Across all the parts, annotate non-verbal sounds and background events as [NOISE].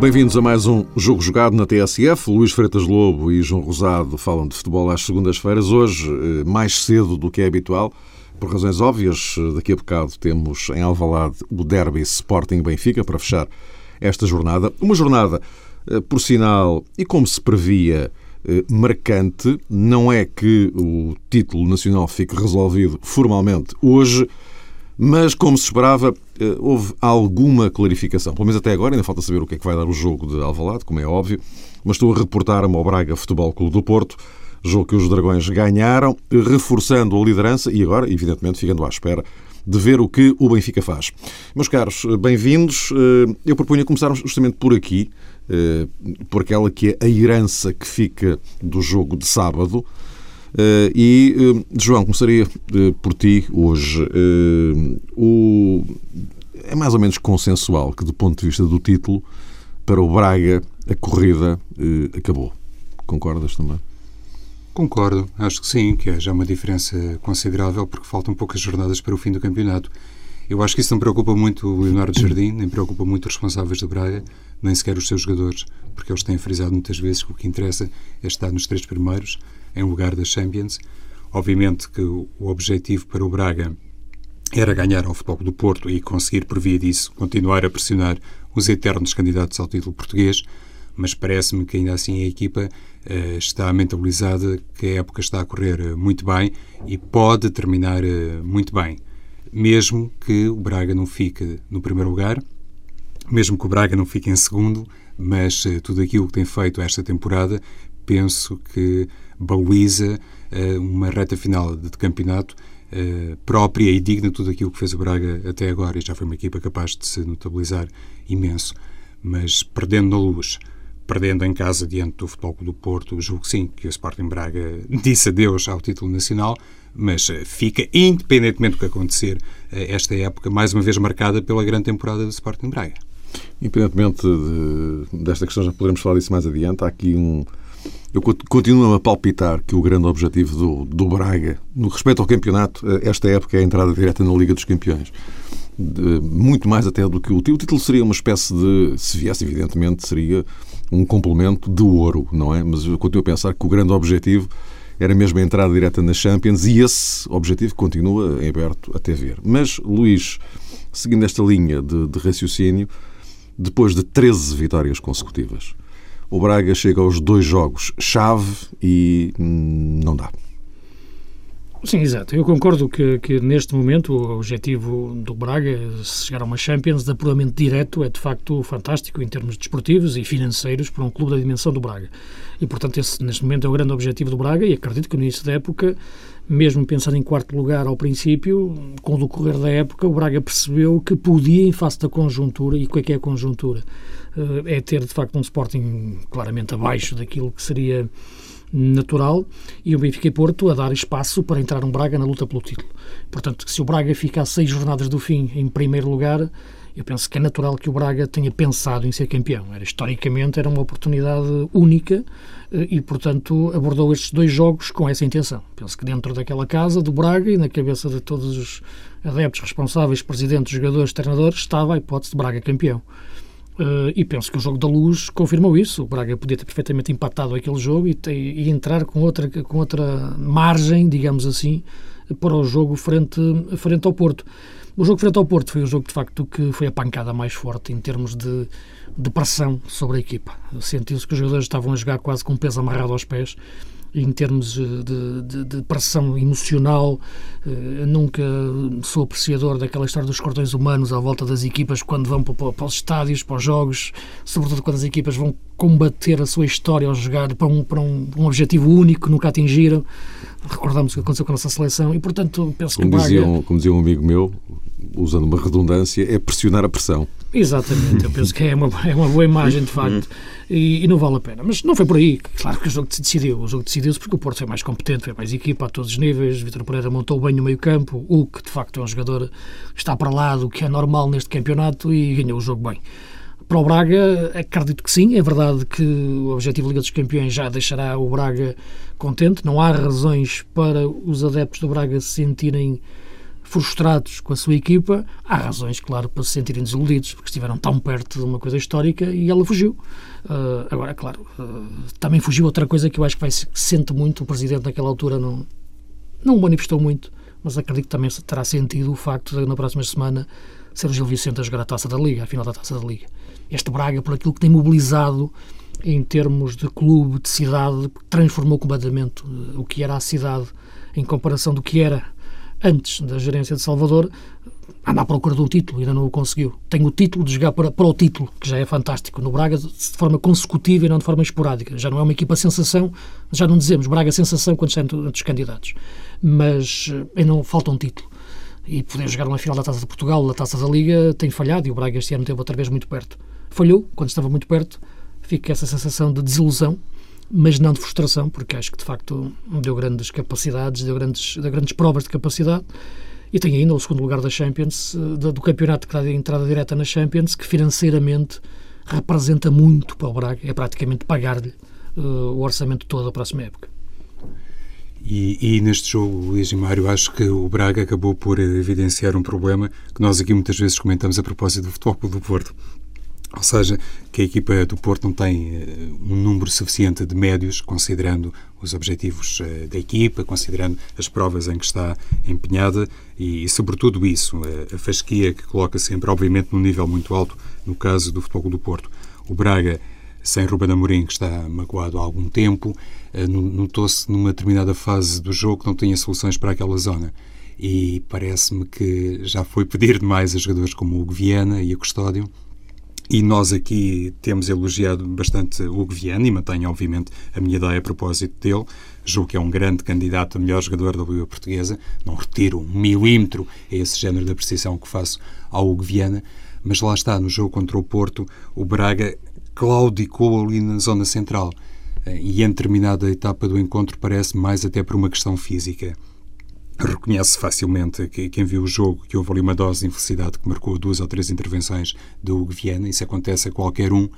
Bem-vindos a mais um Jogo Jogado na TSF. Luís Freitas Lobo e João Rosado falam de futebol às segundas-feiras. Hoje, eh, mais cedo do que é habitual, por razões óbvias. Eh, daqui a bocado temos em Alvalade o Derby Sporting Benfica para fechar esta jornada. Uma jornada, eh, por sinal, e como se previa, marcante. Não é que o título nacional fique resolvido formalmente hoje, mas, como se esperava, eh, houve alguma clarificação. Pelo menos até agora, ainda falta saber o que é que vai dar o jogo de Alvalade, como é óbvio, mas estou a reportar-me ao Braga Futebol Clube do Porto, jogo que os Dragões ganharam, reforçando a liderança e agora, evidentemente, ficando à espera de ver o que o Benfica faz. Meus caros, bem-vindos. Eh, eu proponho começarmos justamente por aqui, eh, por aquela que é a herança que fica do jogo de sábado. Uh, e, uh, João, começaria uh, por ti hoje. O... É mais ou menos consensual que, do ponto de vista do título, para o Braga, a corrida acabou. Concordas também? Concordo, acho que sim, que é já uma diferença considerável, porque faltam poucas jornadas para o fim do campeonato. Eu acho que isso não preocupa muito o Leonardo Jardim, nem preocupa muito os responsáveis do Braga, nem sequer os seus jogadores, porque eles têm frisado muitas vezes que o que interessa é estar nos três primeiros em lugar das Champions. Obviamente que o objetivo para o Braga era ganhar ao Futebol do Porto e conseguir, por via disso, continuar a pressionar os eternos candidatos ao título português, mas parece-me que ainda assim a equipa uh, está mentalizada que a época está a correr uh, muito bem e pode terminar uh, muito bem, mesmo que o Braga não fique no primeiro lugar, mesmo que o Braga não fique em segundo, mas tudo aquilo que tem feito esta temporada penso que baliza uh, uma reta final de, campeonato uh, própria e digna de tudo aquilo que fez o Braga até agora e já foi uma equipa capaz de se notabilizar imenso. Mas perdendo na luz, perdendo em casa diante do Futebol do Porto, julgo sim que o Sporting Braga [LAUGHS] disse adeus ao título nacional, mas uh, fica, independentemente do que acontecer, esta época mais uma vez marcada pela grande temporada do Sporting Braga. Independentemente de, desta questão, já poderemos falar disso mais adiante, há aqui um, eu continuo a palpitar que o grande objetivo do, do Braga, no respeito ao campeonato, eh, esta época é a entrada direta na Liga dos Campeões. De, muito mais até do que o título. O título seria uma espécie de, se viesse, evidentemente, seria um complemento de ouro, não é? Mas eu continuo a pensar que o grande objetivo era mesmo a entrada direta nas Champions e esse objetivo continua em aberto até ver. Mas, Luís, seguindo esta linha de, de raciocínio, depois de 13 vitórias consecutivas, o Braga chega aos dois jogos chave e hum, não dá. Sim, exato. Eu concordo que, que, neste momento o objetivo do Braga, se chegar a uma Champions, de apuramento direto, é de facto fantástico em termos desportivos e financeiros para um clube da dimensão do Braga. E, portanto, esse neste momento é o grande objetivo do Braga e acredito que no início da época, mesmo pensando em quarto lugar ao princípio, com o decorrer da época, o Braga percebeu que podia, em face da conjuntura, e o que é que é a conjuntura? Eh, é ter, de facto, um Sporting claramente abaixo daquilo que seria natural e o Benfica e Porto a dar espaço para entrar um Braga na luta pelo título. Portanto, se o Braga fica a seis jornadas do fim em primeiro lugar, eu penso que é natural que o Braga tenha pensado em ser campeão. Era, historicamente era uma oportunidade única eh, e, portanto, abordou estes dois jogos com essa intenção. Penso que dentro daquela casa do Braga e na cabeça de todos os adeptos responsáveis, presidentes, jogadores, treinadores, estava a hipótese de Braga campeão. Uh, e penso que o jogo da luz confirmou isso. O Braga podia ter perfeitamente empatado aquele jogo e, ter, e, entrar com outra, com outra margem, digamos assim, para o jogo frente, frente ao Porto. O jogo frente ao Porto foi o jogo, de facto, que foi a pancada mais forte em termos de, de pressão sobre a equipa. Sentiu-se que os jogadores estavam a jogar quase com o peso amarrado aos pés em termos de, de, de pressão emocional. Uh, nunca sou apreciador daquela história dos cordões humanos à volta das equipas quando vão para, para, os estádios, para os jogos, sobretudo quando as equipas vão combater a sua história ao jogar para um, para um, um objetivo único que nunca atingiram. Recordamos o que aconteceu com a nossa seleção e, portanto, penso como que dizia, um, como dizia um amigo meu, usando uma redundância, é pressionar a pressão. Exatamente, eu penso que é uma, é uma boa imagem, de facto, e, e, não vale a pena. Mas não foi por aí. Claro que o jogo se decidiu. O jogo decidiu-se porque o Porto foi mais competente, foi mais equipa a todos os níveis. Vitor Pereira montou bem no meio-campo, o que de facto é um jogador que está para lá do que é normal neste campeonato e ganhou o jogo bem. Para o Braga, acredito que sim. É verdade que o objetivo Liga dos Campeões já deixará o Braga contente. Não há razões para os adeptos do Braga se sentirem frustrados com a sua equipa, há razões, claro, para se sentirem desiludidos, porque estiveram tão perto de uma coisa histórica e ela fugiu. Uh, agora, claro, uh, também fugiu outra coisa que eu acho que vai se sente muito. O Presidente, naquela altura, não, não manifestou muito, mas acredito que também terá sentido o facto de, na próxima semana, ser o Gil Vicente a jogar a taça da Liga, a final da taça da Liga. Este Braga, por aquilo que tem mobilizado em termos de clube, de cidade, transformou completamente o que era a cidade em comparação do que era antes da gerência de Salvador, anda à procura de um título e ainda não o conseguiu. Tem o título de jogar para, para o título, que já é fantástico. No Braga, de forma consecutiva e não de forma esporádica. Já não é uma equipa sensação, já não dizemos Braga sensação quando está entre os candidatos. Mas eh, ainda não falta um título. E poder jogar uma final da Taça de Portugal, da Taça da Liga, tem falhado e o Braga este ano teve outra vez muito perto. Falhou, quando estava muito perto, fica essa sensação de desilusão mas não de frustração, porque acho que de facto deu grandes capacidades, deu grandes, deu grandes provas de capacidade e tem ainda o segundo lugar da Champions, eh, do campeonato que dá a entrada direta na Champions, que financeiramente representa muito para o Braga, é praticamente pagar-lhe uh, o orçamento todo da próxima época. E, e, neste jogo, Luís e Mário, acho que o Braga acabou por evidenciar um problema que nós aqui muitas vezes comentamos a propósito do Futebol do Porto, ou seja, que a equipa do Porto não tem uh, um número suficiente de médios, considerando os objetivos uh, da equipa, considerando as provas em que está empenhada e, e sobretudo, isso, uh, a fasquia que coloca sempre, obviamente, num nível muito alto, no caso do Futebol do Porto. O Braga, sem Ruben Amorim, que está magoado há algum tempo, notou-se numa determinada fase do jogo que não tinha soluções para aquela zona e parece-me que já foi pedir demais a jogadores como o Viana e a Custódio e nós aqui temos elogiado bastante o Viana e mantenho, obviamente, a minha ideia a propósito dele. Julgo que é um grande candidato a melhor jogador da Liga Portuguesa. Não retiro um milímetro a esse género de apreciação que faço ao Hugo mas lá está, no jogo contra o Porto, o Braga claudicou ali na zona central. E em determinada etapa do encontro parece mais até por uma questão física reconhece facilmente que quem viu o jogo que houve ali uma dose de infelicidade que marcou duas ou três intervenções do Hugo Viana, isso acontece a qualquer um,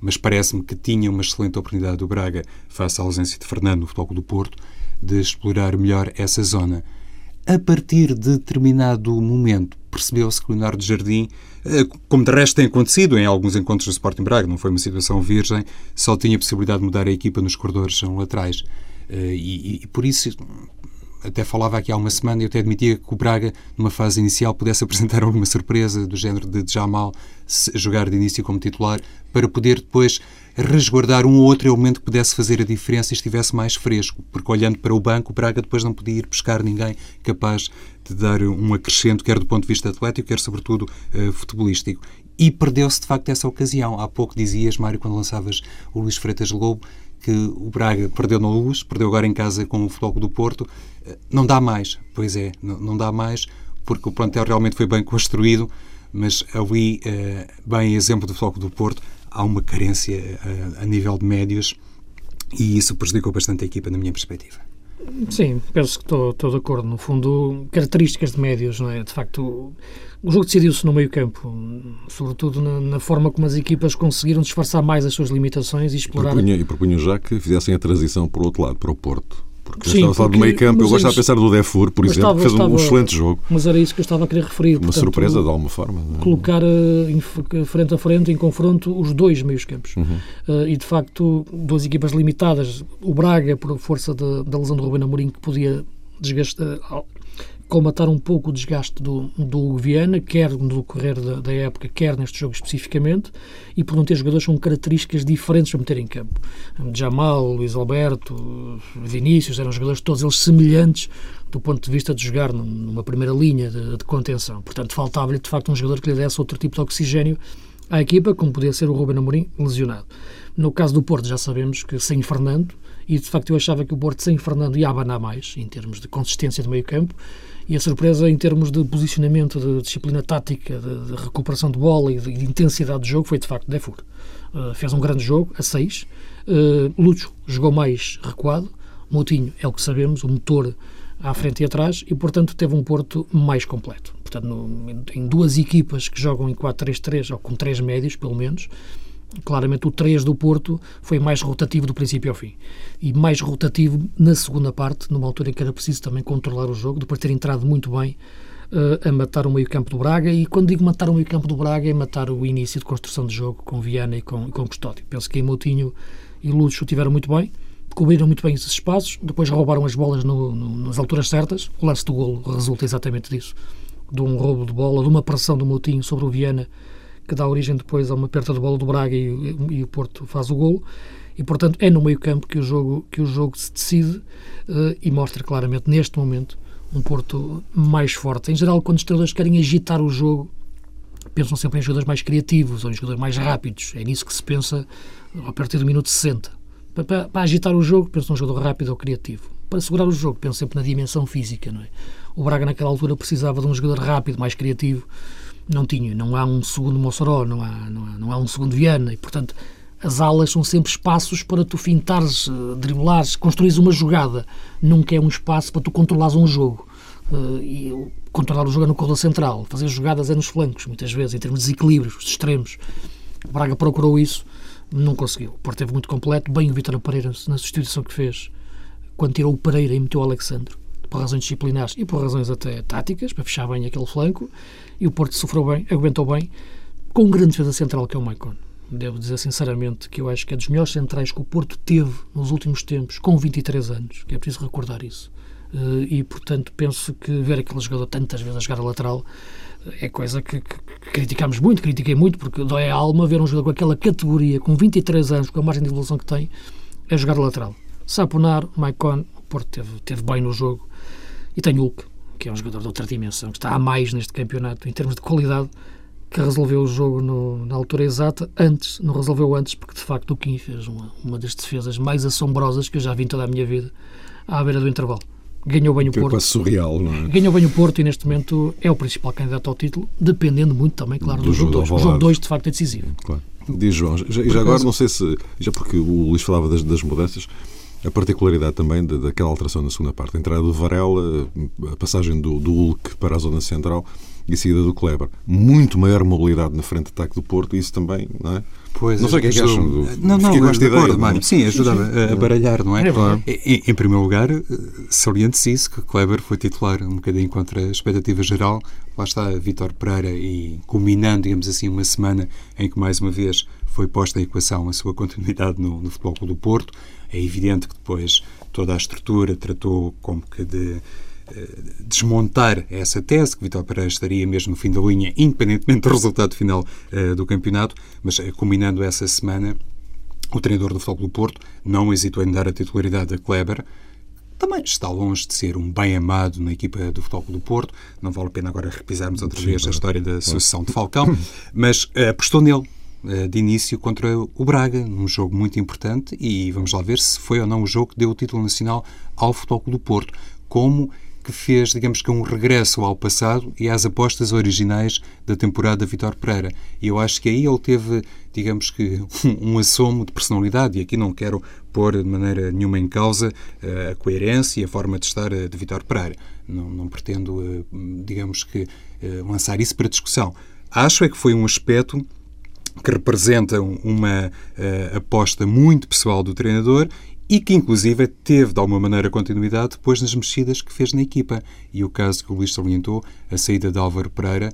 mas parece-me que tinha uma excelente oportunidade do Braga, face à ausência de Fernando no Futebol do Porto, de explorar melhor essa zona. A partir de determinado momento, percebeu-se que Leonardo Jardim, eh, como de resto tem acontecido em alguns encontros do Sporting Braga, não foi uma situação virgem, só tinha possibilidade de mudar a equipa nos corredores laterais. Eh, e, e, por isso até falava aqui há uma semana eu até admitia que o Braga, numa fase inicial, pudesse apresentar [LAUGHS] alguma surpresa do género de Jamal jogar de início como titular, para poder depois resguardar um ou outro elemento que pudesse fazer a diferença e estivesse mais fresco, porque olhando para o banco, o Braga depois não podia ir buscar ninguém capaz de dar um acrescento, quer do ponto de vista atlético, quer sobretudo uh, futebolístico. E perdeu-se de facto essa ocasião. Há pouco dizias, Mário, quando lançavas o Luís Freitas Lobo, que o Braga perdeu na luz, perdeu agora em casa com o Futebol do Porto. Não dá mais, pois é, não, não dá mais, porque o plantel realmente foi bem construído, mas ali, eh, bem exemplo do Futebol do Porto, há uma carência eh, a nível de médios e isso prejudicou bastante a equipa, na minha perspectiva. Sim, penso que estou, estou de acordo. No fundo, características de médios, não é? De facto, o jogo decidiu-se no meio-campo, sobretudo na, na, forma como as equipas conseguiram disfarçar mais as suas limitações e explorar. E propunham já que fizessem a transição para o outro lado, para o Porto. Porque Sim, estava a falar do meio campo, eu gosto de pensar do Defur, por exemplo, estava, que fez um estava, excelente jogo. Mas era isso que eu estava a querer referir. Uma portanto, surpresa, de alguma forma. É? Colocar uh, frente a frente, em confronto, os dois meios campos. Uhum. Uh, e, de facto, duas equipas limitadas. O Braga, por força de, da lesão do Rubén Amorim, que podia desgastar, colmatar um pouco o desgaste do, do Viana, quer no decorrer da, da, época, quer neste jogo especificamente, e por não ter jogadores com características diferentes para meter em campo. Jamal, Luís Alberto, Vinícius, eram jogadores todos eles semelhantes do ponto de vista de jogar numa primeira linha de, de contenção. Portanto, faltava-lhe de facto um jogador que lhe desse outro tipo de oxigênio à equipa, como podia ser o Ruben Amorim, lesionado. No caso do Porto, já sabemos que sem Fernando, e de facto eu achava que o Porto sem Fernando ia abanar mais, em termos de consistência de meio campo, e a surpresa em termos de posicionamento, de disciplina tática, de, de recuperação de bola e de, de, intensidade de jogo foi de facto Defur. Uh, fez um grande jogo, a 6. Uh, Lúcio jogou mais recuado. Moutinho é o que sabemos, o motor à frente e atrás, e portanto teve um Porto mais completo. Portanto, no, em duas equipas que jogam em 4-3-3, ou com três médios, pelo menos, claramente o 3 do Porto foi mais rotativo do princípio ao fim. E mais rotativo na segunda parte, numa altura em que era preciso também controlar o jogo, depois de ter entrado muito bem uh, a matar o meio-campo do Braga. E quando digo matar o meio-campo do Braga, é matar o início de construção de jogo com Viana e com, com Custódio. Penso que Moutinho e Lúcio tiveram muito bem, cobriram muito bem esses espaços, depois roubaram as bolas no, no, nas alturas certas. O lance do golo resulta exatamente disso de um roubo de bola, de uma pressão do Moutinho sobre o Viana, que dá origem depois a uma perda de bola do Braga e, e, o Porto faz o golo. E, portanto, é no meio-campo que, o jogo, que o jogo se decide uh, e mostra claramente, neste momento, um Porto mais forte. Em geral, quando os treinadores querem agitar o jogo, pensam sempre em jogadores mais criativos ou em jogadores mais rápidos. É nisso que se pensa a partir do minuto 60. Para, para, para agitar o jogo, pensam num jogador rápido ou criativo. Para segurar o jogo, pensam sempre na dimensão física. Não é? O Braga, naquela altura, precisava de um jogador rápido, mais criativo. Não tinha. Não há um segundo Mossoró, não há, não há, não há um segundo Viana. E, portanto, as alas são sempre espaços para tu fintares, uh, driblares, construís uma jogada. Nunca é um espaço para tu controlares um jogo. Uh, e controlar o jogo é no corredor central. Fazer jogadas é nos flancos, muitas vezes, em termos de desequilíbrios, de extremos. O Braga procurou isso, não conseguiu. O Porto teve muito completo. Bem o Vitor Pereira na substituição que fez, quando tirou o Pereira e meteu o Alexandre, por razões disciplinares e por razões até táticas, para fechar bem aquele flanco. E o Porto sofreu bem, aguentou bem, com um grande defesa central que é o Maicon devo dizer sinceramente que eu acho que é dos melhores centrais que o Porto teve nos últimos tempos, com 23 anos, que é preciso recordar isso. Eh, e, portanto, penso que ver aquele jogador tantas vezes a jogar a lateral eh, é coisa que, que, criticamos muito, critiquei muito, porque dói a alma ver um jogador com aquela categoria, com 23 anos, com a margem de evolução que tem, a jogar lateral. Saponar, Maicon, o Porto teve, teve bem no jogo, e tem Hulk, que é um jogador de outra dimensão, que está a mais neste campeonato, em termos de qualidade, que resolveu o jogo no, na altura exata, antes, não resolveu antes, porque de facto o Kim fez uma, uma das defesas mais assombrosas que eu já vi em toda a minha vida à beira do intervalo. Ganhou bem o que é Porto. É surreal, não é? Ganhou bem o Porto e neste momento é o principal candidato ao título, dependendo muito também, claro, do, do jogo 2. O jogo 2 de facto é decisivo. Claro. Diz João, já, já agora não sei se, já porque o Luís falava das, das mudanças, a particularidade também daquela alteração na segunda parte, a entrada do Varela, a passagem do, do Hulk para a zona central, e saída do Kleber. Muito maior mobilidade na frente de ataque do Porto, isso também, não é? Pois, não sei o que é que acham. Do... Não, não, com esta ideia, Mário. Sim, ajuda a, a baralhar, não é? é claro. em, em, primeiro lugar, saliente-se isso, que Kleber foi titular um bocadinho contra a expectativa geral. Lá está Vítor Pereira e culminando, digamos assim, uma semana em que mais uma vez foi posta em equação a sua continuidade no, no Futebol Clube do Porto. É evidente que depois toda a estrutura tratou como que de eh, desmontar essa tese, que Vitor Pereira estaria mesmo no fim da linha, independentemente do resultado final uh, do campeonato, mas uh, combinando essa semana, o treinador do Futebol do Porto não hesitou em dar a titularidade a Kleber, também está longe de ser um bem amado na equipa do Futebol do Porto. Não vale a pena agora repisarmos outra Sim, vez a história da sucessão de Falcão, [LAUGHS] mas uh, apostou nele de início contra o Braga, num jogo muito importante, e vamos lá ver se foi ou não o jogo que deu o título nacional ao Futebol do Porto. Como que fez, digamos que, um regresso ao passado e às apostas originais da temporada Vitor Pereira. E eu acho que aí ele teve, digamos que, [LAUGHS] um, assomo de personalidade, e aqui não quero pôr de maneira nenhuma em causa uh, a coerência e a forma de estar uh, de Vitor Pereira. Não, não pretendo, digamos que, lançar isso para discussão. Acho é que foi um aspecto que representa uma aposta muito pessoal do treinador e que inclusive teve de alguma maneira continuidade depois nas mexidas que fez na equipa. E o caso que o Luís salientou, a saída de Álvaro Pereira,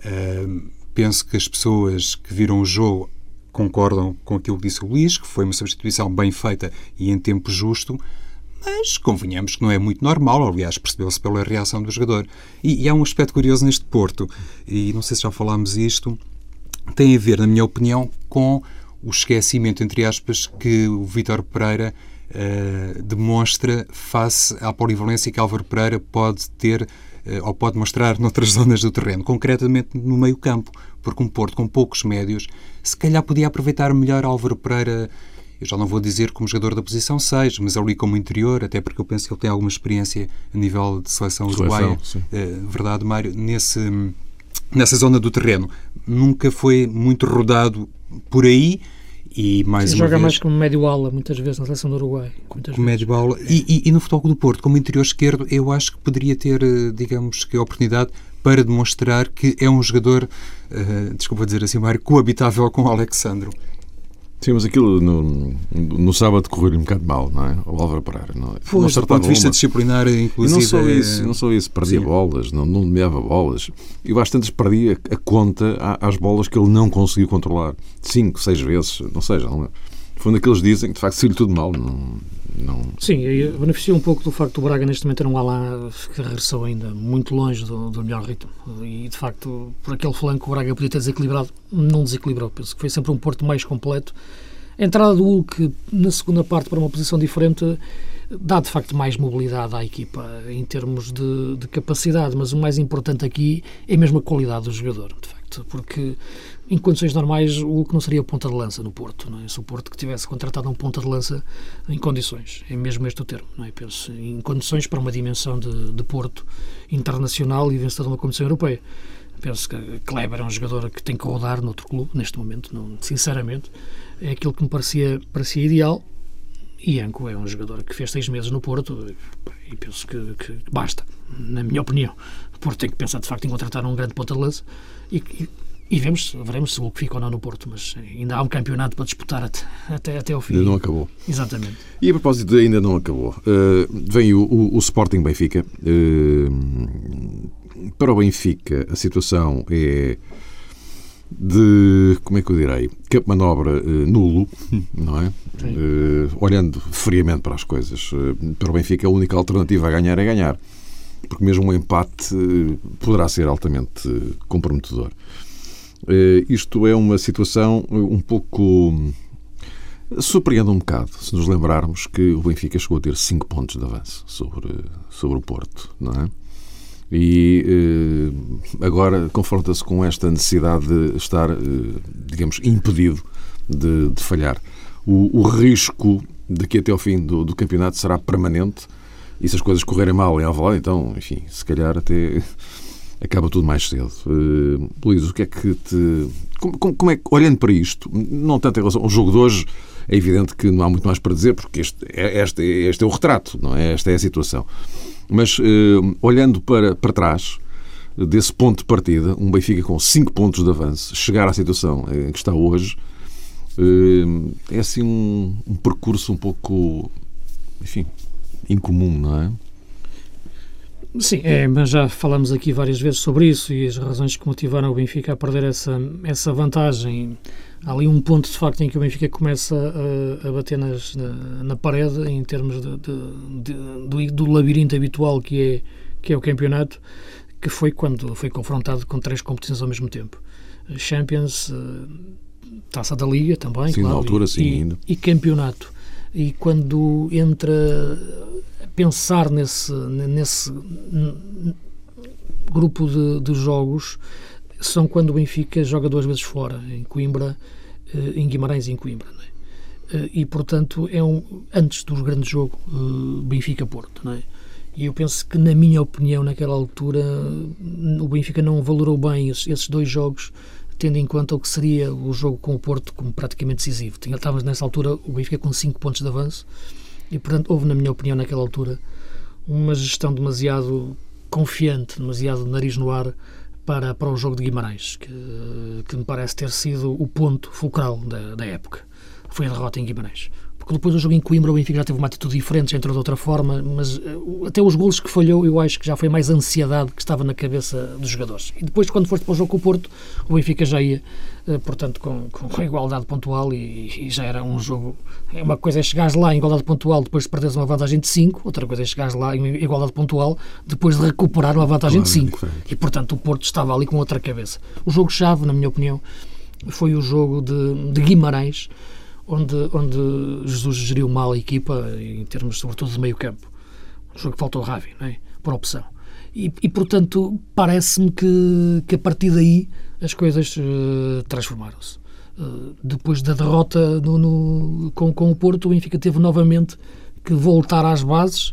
uh, penso que as pessoas que viram o jogo concordam com aquilo que disse o Luís, que foi uma substituição bem feita e em tempo justo, mas convenhamos que não é muito normal, aliás, percebeu-se pela reação do jogador. E, e há um aspecto curioso neste Porto, e não sei se já falámos isto, tem a ver, na minha opinião, com o esquecimento, entre aspas, que o Vítor Pereira uh, demonstra face à polivalência que Álvaro Pereira pode ter uh, ou pode mostrar noutras [LAUGHS] zonas do terreno, concretamente no meio campo, porque um Porto com poucos médios, se calhar podia aproveitar melhor Álvaro Pereira eu já não vou dizer como jogador da posição 6, mas ali como interior, até porque eu penso que ele tem alguma experiência a nível de seleção uruguaia. Uh, verdade, Mário? Nesse, nessa zona do terreno. Nunca foi muito rodado por aí. E mais Sim, joga vez, mais como médio ala, muitas vezes, na seleção do Uruguai. Como médio ala. E, e, e, no futebol do Porto, como interior esquerdo, eu acho que poderia ter, eh, digamos, que a oportunidade para demonstrar que é um jogador, uh, desculpa dizer assim, Mário, coabitável com o Alexandro. Sim, mas aquilo no, no sábado correu um bocado mal, não é? O Álvaro Pereira. Não, é? Pois, do ponto de vista disciplinar, inclusive. E não só isso, não só isso perdia Sim. bolas, não, não nomeava bolas. E bastante perdia a conta às bolas que ele não conseguiu controlar. Cinco, seis vezes, não seja. Não, foi daqueles dizem que de facto saiu tudo mal. Não, não... Sim, beneficia um pouco do facto do Braga neste momento ter um Alá que regressou ainda muito longe do, do melhor ritmo. E de facto, por aquele flanco, o Braga podia ter desequilibrado, não desequilibrou. Penso que foi sempre um Porto mais completo. A entrada do Hulk na segunda parte para uma posição diferente dá de facto mais mobilidade à equipa em termos de, de capacidade, mas o mais importante aqui é mesmo a qualidade do jogador, de facto, porque em condições normais, o que não seria ponta de lança no Porto. Não é? Se o Porto que tivesse contratado um ponta de lança em condições, é mesmo este o termo, não é? Penso, em condições para uma dimensão de, de Porto internacional e vencedor de uma competição europeia. Penso que Kleber é um jogador que tem que rodar noutro clube, neste momento, não, sinceramente. É aquilo que me parecia, parecia ideal. E Anco é um jogador que fez seis meses no Porto e penso que, que basta, na minha opinião. O Porto tem que pensar, de facto, em contratar um grande ponta de lança e, e e vemos, veremos se o que fica ou não no Porto, mas ainda há um campeonato para disputar até, até, até ao fim. Ainda não acabou. Exatamente. E a propósito de ainda não acabou, uh, vem o, o, o, Sporting Benfica. Uh, para o Benfica, a situação é de, como é que eu direi, campo manobra uh, nulo, [LAUGHS] não é? olhando friamente para as coisas. para o Benfica, a única alternativa a ganhar é ganhar. Porque mesmo um empate poderá ser altamente comprometedor. Isto é uma situação um pouco. Surpreende um bocado, se nos lembrarmos que o Benfica chegou a ter 5 pontos de avanço sobre, sobre o Porto, não é? E eh, agora confronta-se com esta necessidade de estar, digamos, impedido de, de falhar. O, o, risco daqui até ao fim do, do, campeonato será permanente e se as coisas correrem mal em Alvalade, então, enfim, se calhar até [LAUGHS] acaba tudo mais cedo. Uh, Luís, o que é que te. Como, como, é que, olhando para isto, não tanto em relação ao jogo de hoje, é evidente que não há muito mais para dizer, porque este, é, este, este é o retrato, não é? Esta é a situação. Mas, uh, olhando para, para trás, desse ponto de partida, um Benfica com 5 pontos de avanço, chegar à situação em que está hoje, uh, é assim um, um percurso um pouco, enfim, incomum, não é? Sim, é, mas já falamos aqui várias vezes sobre isso e as razões que motivaram o Benfica a perder essa, essa vantagem. Há ali um ponto, de facto, em que o Benfica começa a, a bater nas, na, na, parede em termos de, de, de, do, do, labirinto habitual que é, que é o campeonato, que foi quando foi confrontado com três competições ao mesmo tempo. Champions, eh, Taça da Liga também, sim, claro, na altura, e, sim, ainda. e campeonato. E quando entra pensar nesse, nesse grupo de, de, jogos são quando o Benfica joga duas vezes fora, em Coimbra, eh, em Guimarães e em Coimbra. É? Eh, e, portanto, é um, antes do grande jogo eh, Benfica-Porto. É? E eu penso que, na minha opinião, naquela altura, o Benfica não valorou bem esses, dois jogos tendo em conta o que seria o jogo com o Porto como praticamente decisivo. Estávamos nessa altura o Benfica com 5 pontos de avanço e, portanto, houve, na minha opinião, naquela altura, uma gestão demasiado confiante, demasiado nariz no ar para, para o jogo de Guimarães, que, que me parece ter sido o ponto fulcral da, da época. Foi a derrota em Guimarães porque depois do jogo em Coimbra o Benfica já teve uma atitude diferente, já entrou de outra forma, mas uh, até os golos que falhou eu acho que já foi mais ansiedade que estava na cabeça dos jogadores. E depois, quando foste para o jogo com o Porto, o Benfica já ia, uh, portanto, com, com igualdade pontual e, e, já era um jogo. Uma coisa é chegares lá em igualdade pontual depois de perderes uma vantagem de 5, outra coisa é chegares lá em igualdade pontual depois de recuperar uma vantagem de 5. E, portanto, o Porto estava ali com outra cabeça. O jogo-chave, na minha opinião, foi o jogo de, de Guimarães onde, onde Jesus geriu mal a equipa, em termos, sobretudo, de meio campo. Um jogo que faltou Ravi, não é? por opção. E, e portanto, parece-me que, que a partir daí as coisas uh, transformaram-se. Uh, depois da derrota no, no, com, com o Porto, o Benfica teve novamente que voltar às bases,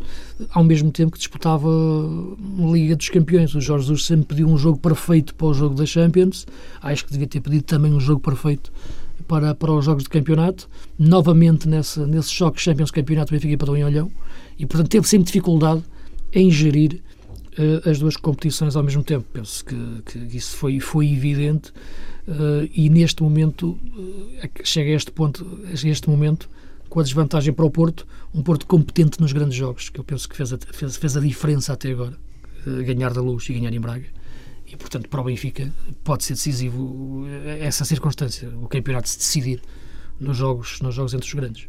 ao mesmo tempo que disputava a Liga dos Campeões. O Jorge Jesus sempre pediu um jogo perfeito para o jogo da Champions. Acho que devia ter pedido também um jogo perfeito para, para os jogos de campeonato, novamente nesse, nesse choque Champions Campeonato Benfica para em Olhão, e portanto teve sempre dificuldade em gerir uh, as duas competições ao mesmo tempo. Penso que, que isso foi, foi evidente uh, e neste momento chega a este ponto, a este momento com a desvantagem para o Porto, um Porto competente nos grandes jogos, que eu penso que fez a, fez, fez a diferença até agora, ganhar da Luz e ganhar em Braga. E, portanto, para o Benfica pode ser decisivo essa circunstância, o campeonato se decidir nos jogos, nos jogos entre os grandes.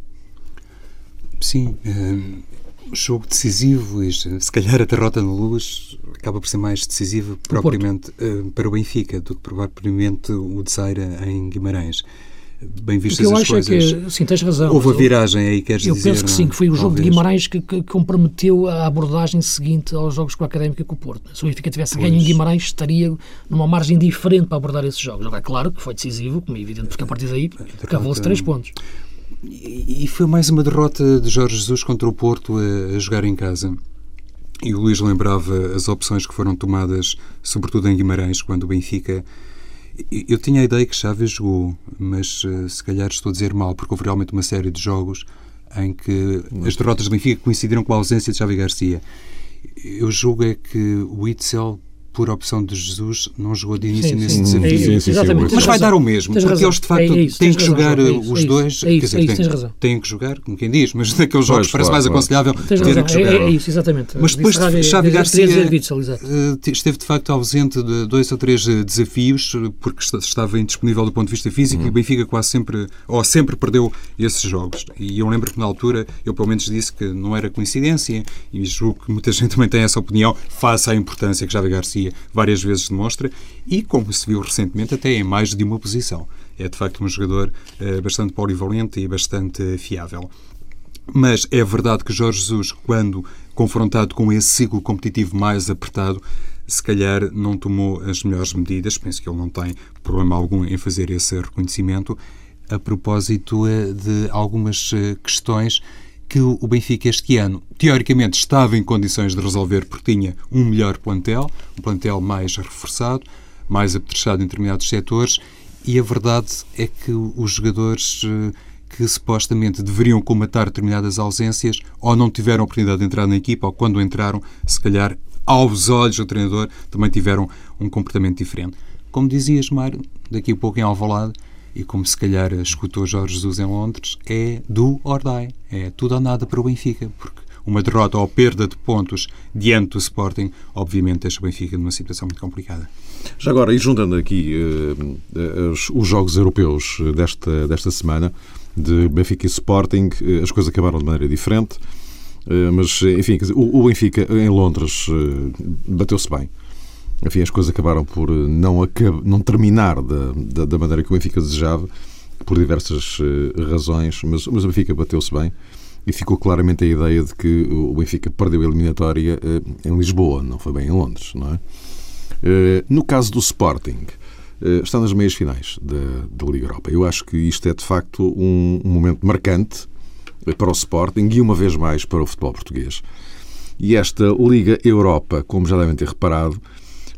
Sim, um, jogo decisivo e se calhar a derrota no Luz acaba por ser mais decisiva propriamente uh, para o Benfica do que propriamente o de Zaira em Guimarães. Bem vistas as coisas. É que, sim, tens razão. Houve a viragem aí, queres eu dizer? Eu penso que sim, que foi o jogo talvez. de Guimarães que, que, comprometeu a abordagem seguinte aos jogos com a Académica com o Porto. Se o Benfica tivesse pois. ganho em Guimarães, estaria numa margem diferente para abordar esses jogos. Agora, claro que foi decisivo, como é evidente, porque a partir daí cavou-se três pontos. E foi mais uma derrota de Jorge Jesus contra o Porto a, a jogar em casa. E o Luís lembrava as opções que foram tomadas, sobretudo em Guimarães, quando o Benfica. Eu tinha a ideia que Chaves jogou, mas uh, se calhar estou a dizer mal, porque houve realmente uma série de jogos em que as derrotas do Benfica coincidiram com a ausência de Xavi Garcia. Eu julgo é que o Itzel por opção de Jesus, não jogou de início sim, nesse sim, desafio. Sim, exatamente. Mas vai dar o mesmo, tens porque razão. eles de facto é isso, têm que jogar razão, é isso, os é dois. É isso, quer dizer, têm, têm, que jogar, como quem diz, mas [LAUGHS] naqueles jogos pois, parece claro, mais claro. aconselhável ter que jogar. É, isso, exatamente. Mas depois de Xavi Garcia eh, esteve de facto ausente de dois ou três eh, desafios, porque estava indisponível do ponto de vista físico hum. e o Benfica quase sempre, ou sempre perdeu esses jogos. E eu lembro que na altura eu pelo menos disse que não era coincidência e julgo que muita [LAUGHS] gente também tem essa opinião face à importância que Xavi Garcia várias vezes demonstra e, como se viu recentemente, até em mais de uma posição. É, de facto, um jogador uh, bastante polivalente e bastante fiável. Mas é verdade que Jorge Jesus, quando confrontado com esse ciclo competitivo mais apertado, se calhar não tomou as melhores medidas. Penso que ele não tem problema algum em fazer esse reconhecimento. A propósito eh, de algumas eh, questões que o Benfica este ano, teoricamente, estava em condições de resolver porque tinha um melhor plantel, um plantel mais reforçado, mais apetrechado em determinados setores, e a verdade é que os jogadores eh, que supostamente deveriam comatar determinadas ausências ou não tiveram oportunidade de entrar na equipa ou quando entraram, se calhar, aos olhos do treinador, também tiveram um comportamento diferente. Como dizias, Mário, daqui a pouco em Alvalade, e como se calhar escutou Jorge Jesus em Londres, é do or die. É tudo ou nada para o Benfica, porque uma derrota ou perda de pontos diante do Sporting, obviamente deixa o Benfica numa situação muito complicada. Já agora, e juntando aqui uh, os, os, jogos europeus desta, desta semana, de Benfica e Sporting, uh, as coisas acabaram de maneira diferente, uh, mas, enfim, o, o, Benfica em Londres bateu-se bem enfim, as coisas acabaram por não, não terminar da, da, da maneira que o Benfica desejava, por diversas uh, razões, mas, mas o Benfica bateu-se bem e ficou claramente a ideia de que o Benfica perdeu a eliminatória uh, em Lisboa, não foi bem em Londres, não é? Uh, no caso do Sporting, está nas meias finais da, da Liga Europa. Eu acho que isto é, de facto, um, um momento marcante para o Sporting e, uma vez mais, para o futebol português. E esta Liga Europa, como já devem ter reparado,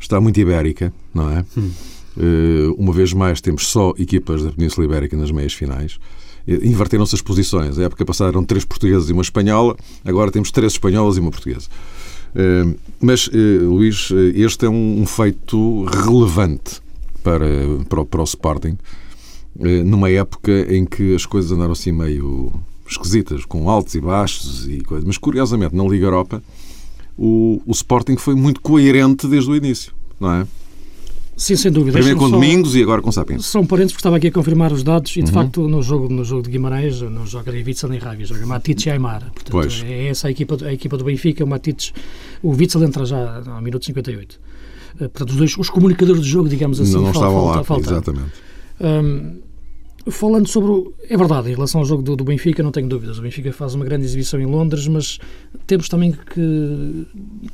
está muito ibérica, não é? Hum. Uh, uma vez mais, temos só equipas da Península Ibérica nas meias finais. Inverteram-se as posições. A época passada eram três portugueses e uma espanhola, agora temos três espanholas e uma portuguesa. Uh, mas, Luís, este é um, um feito relevante para, para, para o Sporting, numa época em que as coisas andaram assim meio esquisitas, com altos e baixos e coisas. Mas, curiosamente, na Liga Europa, o, o Sporting foi muito coerente desde o início, não é? Sim, sem dúvida. Primeiro com só, Domingos e agora com Sapiens. São parentes porque estava aqui a confirmar os dados e, de uhum. facto, no jogo, no jogo de Guimarães não joga nem Witzel nem Rávia, joga Matites e Aymar. Portanto, pois. é essa a equipa, a equipa do Benfica, o Matites, o Witzel entra já ao minuto 58. Eh, portanto, os dois, os comunicadores do jogo, digamos assim, não, não estavam lá, exatamente. Um, Falando sobre. O, é verdade, em relação ao jogo do, do, Benfica, não tenho dúvidas. O Benfica faz uma grande exibição em Londres, mas temos também que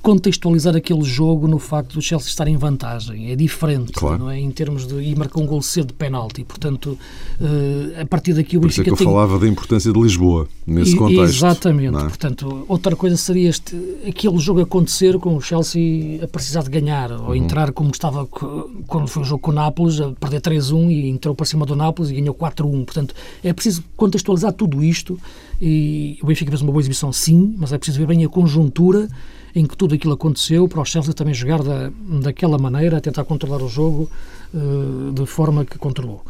contextualizar aquele jogo no facto do Chelsea estar em vantagem. É diferente, claro. não é? Em termos de. E marcou um gol cedo de penalti. Portanto, uh, a partir daqui o Por Benfica. Por isso é que eu tem... falava da importância de Lisboa, nesse e, contexto. Exatamente. É? Portanto, outra coisa seria este, aquele jogo acontecer com o Chelsea a precisar de ganhar, ou uhum. entrar como estava quando foi o jogo com o Nápoles, a perder 3-1 e entrou para cima do Nápoles e ganhou 4-1. Portanto, é preciso contextualizar tudo isto e o Benfica fez uma boa exibição, sim, mas é preciso ver bem a conjuntura em que tudo aquilo aconteceu para o Chelsea também jogar da, daquela maneira, tentar controlar o jogo uh, de forma que controlou.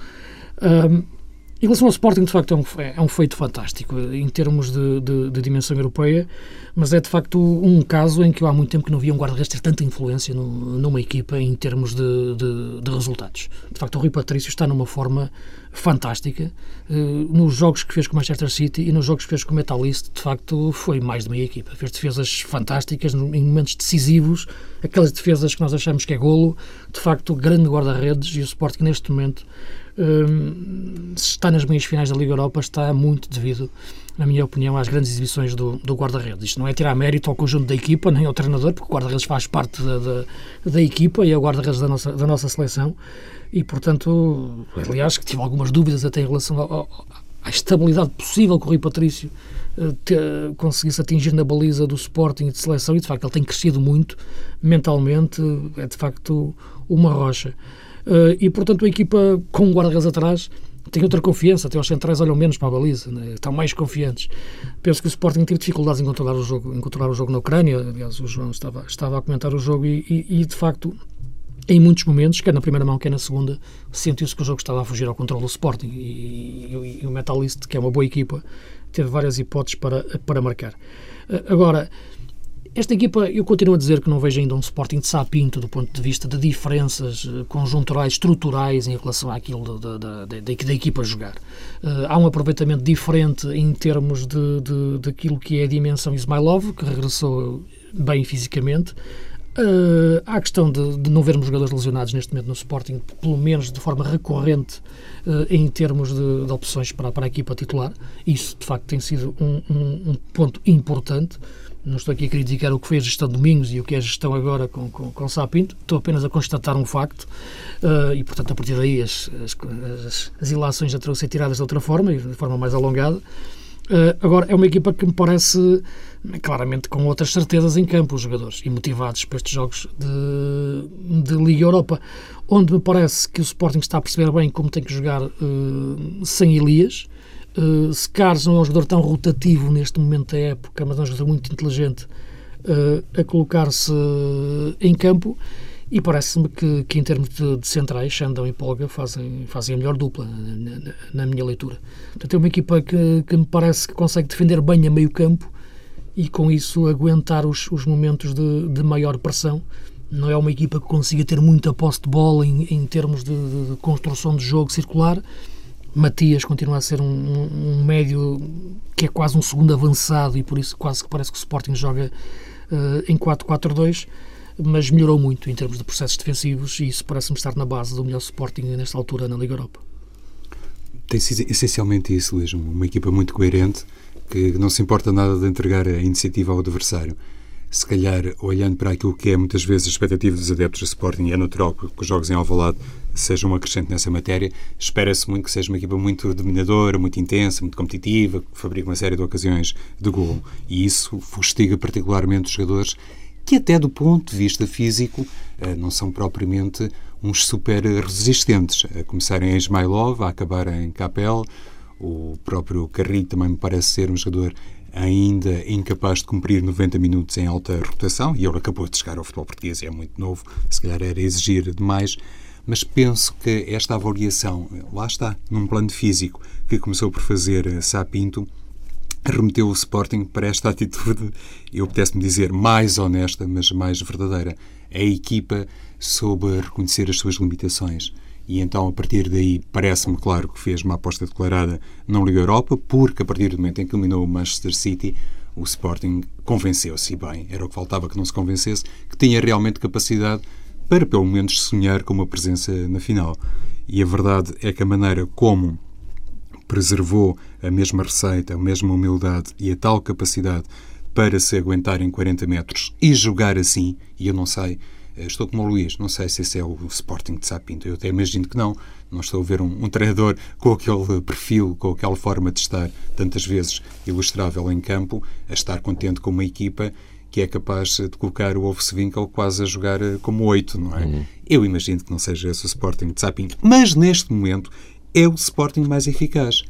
Em relação ao Sporting, de facto, é um, é um feito fantástico em termos de, de, de, dimensão europeia, mas é de facto um caso em que há muito tempo que não via um guarda-redes ter tanta influência no, numa equipa em termos de, de, resultados. De facto, o Rui Patrício está numa forma fantástica. Uh, nos jogos que fez com o Manchester City e nos jogos que fez com o Metalist, de facto, foi mais de meia equipa. Fez defesas fantásticas em momentos decisivos, aquelas defesas que nós achamos que é golo. De facto, grande guarda-redes e o Sporting, neste momento, Hum, se está nas meias finais da Liga Europa está muito devido, na minha opinião, às grandes exibições do, do guarda-redes. Isto não é tirar mérito ao conjunto da equipa, nem ao treinador, porque o guarda-redes faz parte da, da, da, equipa e é o guarda-redes da nossa, da nossa seleção. E, portanto, aliás, que tive algumas dúvidas até em relação ao, à estabilidade possível que o Rui Patrício uh, te, conseguisse atingir na baliza do Sporting e de seleção, e de facto ele tem crescido muito mentalmente, é de facto uma rocha. Uh, e, portanto, a equipa com guarda-redes atrás tem outra confiança, até os centrais olham menos para a baliza, né? estão mais confiantes. Penso que o Sporting teve dificuldades em controlar o jogo, em controlar o jogo na Ucrânia, aliás, o João estava, estava a comentar o jogo e, e, e de facto, em muitos momentos, quer na primeira mão, quer na segunda, sentiu-se que o jogo estava a fugir ao controle do Sporting e, e o Metalist, que é uma boa equipa, teve várias hipóteses para, para marcar. Uh, agora, esta equipa, eu continuo a dizer que não vejo ainda um Sporting de sapinto do ponto de vista de diferenças eh, conjunturais, estruturais em relação àquilo da, da, equipa jogar. Uh, há um aproveitamento diferente em termos de, de, daquilo que é a dimensão Ismailov, que regressou bem fisicamente. Uh, há a questão de, de, não vermos jogadores lesionados neste momento no Sporting, pelo menos de forma recorrente, uh, em termos de, de, opções para, para a equipa titular. Isso, de facto, tem sido um, um, um ponto importante. Não estou aqui a criticar o que fez a gestão de Domingos e o que é a gestão agora com, com, com Sapinto, estou apenas a constatar um facto uh, e, portanto, a partir daí as, as, as, as ilações já terão ser tiradas de outra forma e de forma mais alongada. Uh, agora, é uma equipa que me parece claramente com outras certezas em campo, os jogadores, e motivados para estes jogos de, de Liga Europa, onde me parece que o Sporting está a perceber bem como tem que jogar uh, sem Elias, Uh, se Carlos não é um jogador tão rotativo neste momento da época, mas é um jogador muito inteligente uh, a colocar-se em campo e parece-me que, que, em termos de, de, centrais, Xandão e Polga fazem, fazem a melhor dupla, na, na, na minha leitura. Portanto, é uma equipa que, que, me parece que consegue defender bem a meio campo e com isso aguentar os, os momentos de, de maior pressão. Não é uma equipa que consiga ter muita posse de bola em, em termos de, de construção de jogo circular, Matias continua a ser um, um, médio que é quase um segundo avançado e por isso quase que parece que o Sporting joga uh, em 4-4-2, mas melhorou muito em termos de processos defensivos e isso parece-me estar na base do melhor Sporting nesta altura na Liga Europa. Tem sido essencialmente isso, Luís, uma equipa muito coerente que não se importa nada de entregar a iniciativa ao adversário se calhar, olhando para aquilo que é muitas vezes a expectativa dos adeptos do Sporting, é natural que os jogos em Alvalade sejam um acrescente nessa matéria. Espera-se muito que seja uma equipa muito dominadora, muito intensa, muito competitiva, que fabrique uma série de ocasiões de gol. E isso fustiga particularmente os jogadores que até do ponto de vista físico eh, não são propriamente uns super resistentes, a começarem em Ismailov, a acabar em Capel, o próprio Carrilho também me parece ser um jogador ainda incapaz de cumprir 90 minutos em alta rotação, e ele acabou de chegar ao futebol português e é muito novo, se calhar era exigir demais, mas penso que esta avaliação, lá está, num plano físico, que começou por fazer Sapinto, remeteu o Sporting para esta atitude, eu pudesse-me dizer mais honesta, mas mais verdadeira. A equipa soube reconhecer as suas limitações e então a partir daí parece-me claro que fez uma aposta declarada não Liga Europa, porque a partir do momento em que eliminou o Manchester City, o Sporting convenceu-se, bem, era o que faltava que não se convencesse, que tinha realmente capacidade para pelo menos sonhar com uma presença na final. E a verdade é que a maneira como preservou a mesma receita, a mesma humildade e a tal capacidade para se aguentar em 40 metros e jogar assim, e eu não sei eh, estou como o Luís, não sei se esse é o Sporting de Sapinto, eu até imagino que não. Não estou a ver um, um treinador com aquele perfil, com aquela forma de estar tantas vezes ilustrável em campo, a estar contente com uma equipa que é capaz de colocar o Wolfswinkel quase a jogar eh, como oito, não é? Uhum. Eu imagino que não seja esse o Sporting de Sapinto, mas neste momento é o Sporting mais eficaz.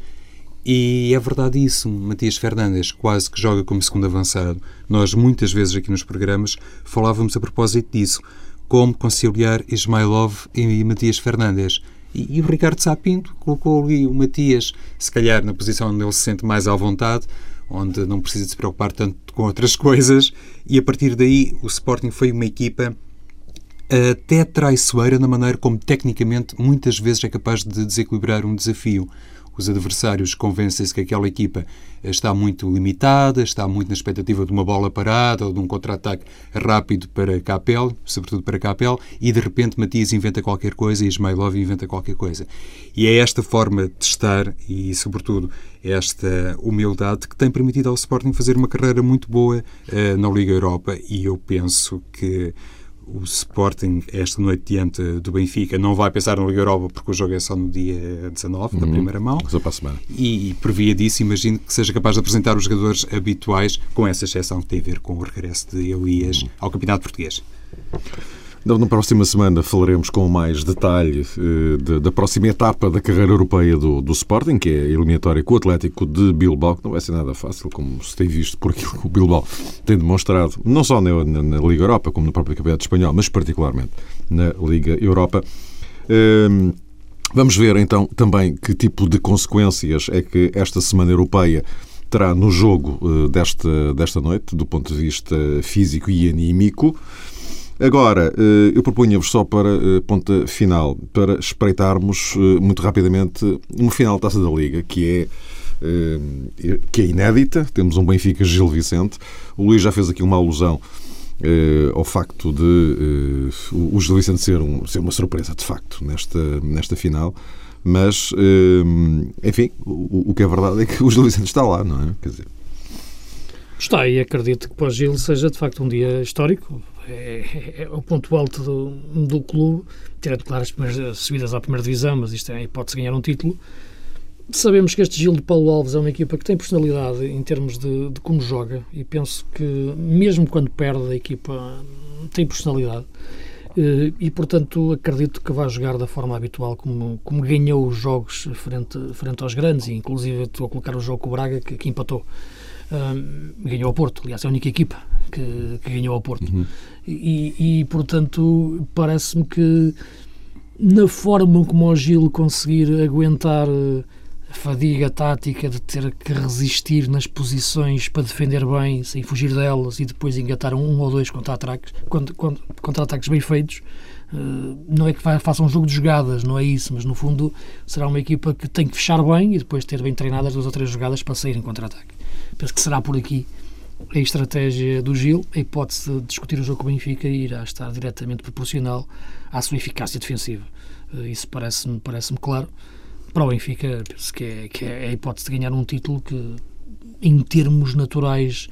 E é verdade isso. Matias Fernandes quase que joga como segundo avançado. Nós, muitas vezes aqui nos programas, falávamos a propósito disso. Como conciliar Ismailov e Matias Fernandes. E, e o Ricardo Sapinto colocou ali o Matias, se calhar na posição onde ele se sente mais à vontade, onde não precisa se preocupar tanto com outras [LAUGHS] coisas. E a partir daí, o Sporting foi uma equipa até traiçoeira na maneira como, tecnicamente, muitas vezes é capaz de desequilibrar um desafio os adversários convencem-se que aquela equipa está muito limitada, está muito na expectativa de uma bola parada ou de um contra-ataque rápido para Capel, sobretudo para Capel, e de repente Matias inventa qualquer coisa e Ismailov inventa qualquer coisa. E é esta forma de estar e, sobretudo, esta humildade que tem permitido ao Sporting fazer uma carreira muito boa uh, na Liga Europa e eu penso que o Sporting, esta noite diante do Benfica, não vai pensar na Liga Europa porque o jogo é só no dia 19, uhum. da primeira mão. Só para a semana. E, e por via disso, imagino que seja capaz de apresentar os jogadores habituais, com essa exceção que tem a ver com o regresso de Elias uhum. ao Campeonato Português. Então, na próxima semana falaremos com mais detalhe de, da próxima etapa da carreira europeia do, do, Sporting, que é a eliminatória com o Atlético de Bilbao, que não vai ser nada fácil, como se tem visto por aquilo que o Bilbao tem demonstrado, não só na, na, na Liga Europa, como no próprio Campeonato Espanhol, mas particularmente na Liga Europa. Uh, vamos ver então também que tipo de consequências é que esta Semana Europeia terá no jogo uh, desta, desta noite, do ponto de vista físico e anímico. Agora, eh, eu propunha-vos só para eh, ponta final, para espreitarmos eh, muito rapidamente uma final da Taça da Liga, que é que é inédita. Temos um Benfica Gil Vicente. O Luís já fez aqui uma alusão ao facto de o Gil Vicente ser, um, ser uma surpresa, de facto, nesta, nesta final. Mas, enfim, o, o que é verdade é que o Gil Vicente está lá, não é? Quer dizer, Está, e acredito que para o Gil seja de facto um dia histórico. É, é, o ponto alto do, do clube, tirando, claro, as primeiras subidas à primeira divisão, mas isto é a hipótese de ganhar um título. Sabemos que este Gil de Paulo Alves é uma equipa que tem personalidade em termos de, de como joga, e penso que, mesmo quando perde, a equipa tem personalidade. Eh, e, portanto, acredito que vai jogar da forma habitual, como, como ganhou os jogos frente, frente aos grandes, e inclusive estou a colocar o jogo com o Braga, que, que empatou ganhou ao Porto. Aliás, é a única equipa que, que ganhou ao Porto. Uhum. E, e, portanto, parece-me que na forma como o Gil conseguir aguentar eh, a fadiga tática de ter que resistir nas posições para defender bem, sem fugir delas e depois engatar um ou dois contra-ataques contra, contra bem feitos, eh, não é que faça um jogo de jogadas, não é isso, mas no fundo será uma equipa que tem que fechar bem e depois ter bem treinadas duas ou três jogadas para sair em contra-ataque. Penso que será por aqui a estratégia do Gil, a hipótese de discutir o jogo com o Benfica irá estar diretamente proporcional à sua eficácia defensiva. Eh, isso parece-me parece claro. Para o Benfica, penso que é, que é a hipótese de ganhar um título que, em termos naturais,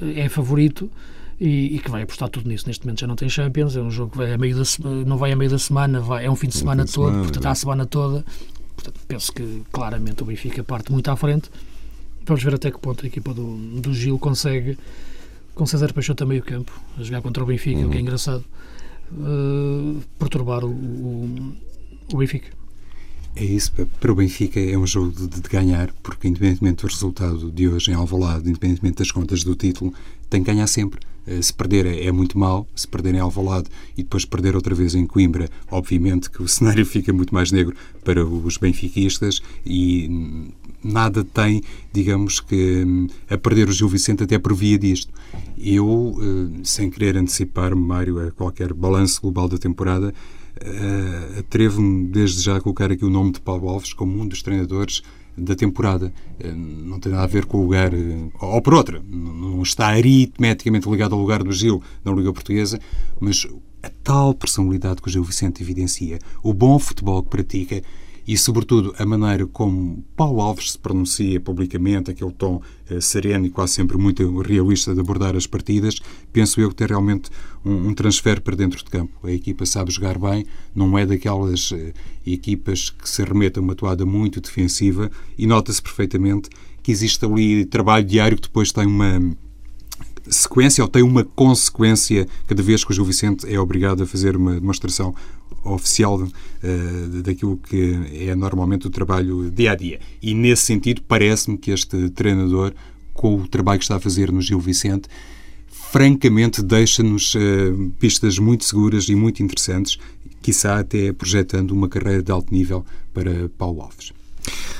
eh, é favorito. E, e, que vai apostar tudo nisso. Neste momento já não tem Champions, é um jogo que vai a meio da, não vai a meio da semana, vai, é um fim de semana um todo, semana, portanto, é. a semana toda. Portanto, penso que claramente o Benfica parte muito à frente. Vamos ver até que ponto a equipa do, do Gil consegue, com César Peixoto a meio campo, a jogar contra o Benfica, uhum. o que é uhum. engraçado, uh, perturbar o, o, o, Benfica. É isso, para o Benfica é um jogo de, de, ganhar, porque independentemente do resultado de hoje em Alvalade, independentemente das contas do título, tem que ganhar sempre. Eh, se perder é, é muito mal, se perder em Alvalade e depois perder outra vez em Coimbra, obviamente que o [LAUGHS] cenário fica muito mais negro para os benfiquistas e nada tem, digamos que, hum, a perder o Gil Vicente até por via disto. Eu, eh, sem querer antecipar-me, Mário, a qualquer balanço global da temporada, eh, atrevo-me desde já a colocar aqui o nome de Paulo Alves como um dos treinadores da temporada. Eh, não tem nada a ver com o lugar, eh, ou por outra, não está aritmeticamente ligado ao lugar do Gil na Liga Portuguesa, mas a tal personalidade que o Gil Vicente evidencia, o bom futebol que pratica e, sobretudo, a maneira como Paulo Alves se pronuncia publicamente, aquele tom eh, sereno e quase sempre muito realista de abordar as partidas, penso eu que tem realmente um, um transfer para dentro de campo. A equipa sabe jogar bem, não é daquelas eh, equipas que se remetem a uma toada muito defensiva e nota-se perfeitamente que existe ali trabalho diário que depois tem uma sequência ou tem uma consequência cada vez que o Gil Vicente é obrigado a fazer uma demonstração oficial uh, daquilo que é normalmente o trabalho dia a dia. E nesse sentido, parece-me que este treinador, com o trabalho que está a fazer no Gil Vicente, francamente deixa-nos uh, pistas muito seguras e muito interessantes, quiçá até projetando uma carreira de alto nível para Paulo Alves.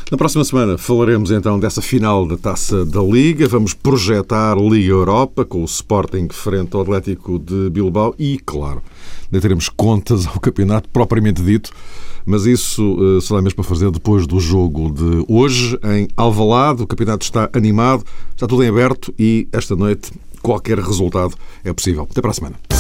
Na próxima semana falaremos então dessa final da Taça da Liga. Vamos projetar Liga Europa com o Sporting frente ao Atlético de Bilbao e, claro, ainda teremos contas ao campeonato propriamente dito, mas isso uh, será mesmo para fazer depois do jogo de hoje em Alvalade. O campeonato está animado, está tudo em aberto e esta noite qualquer resultado é possível. Até para a semana.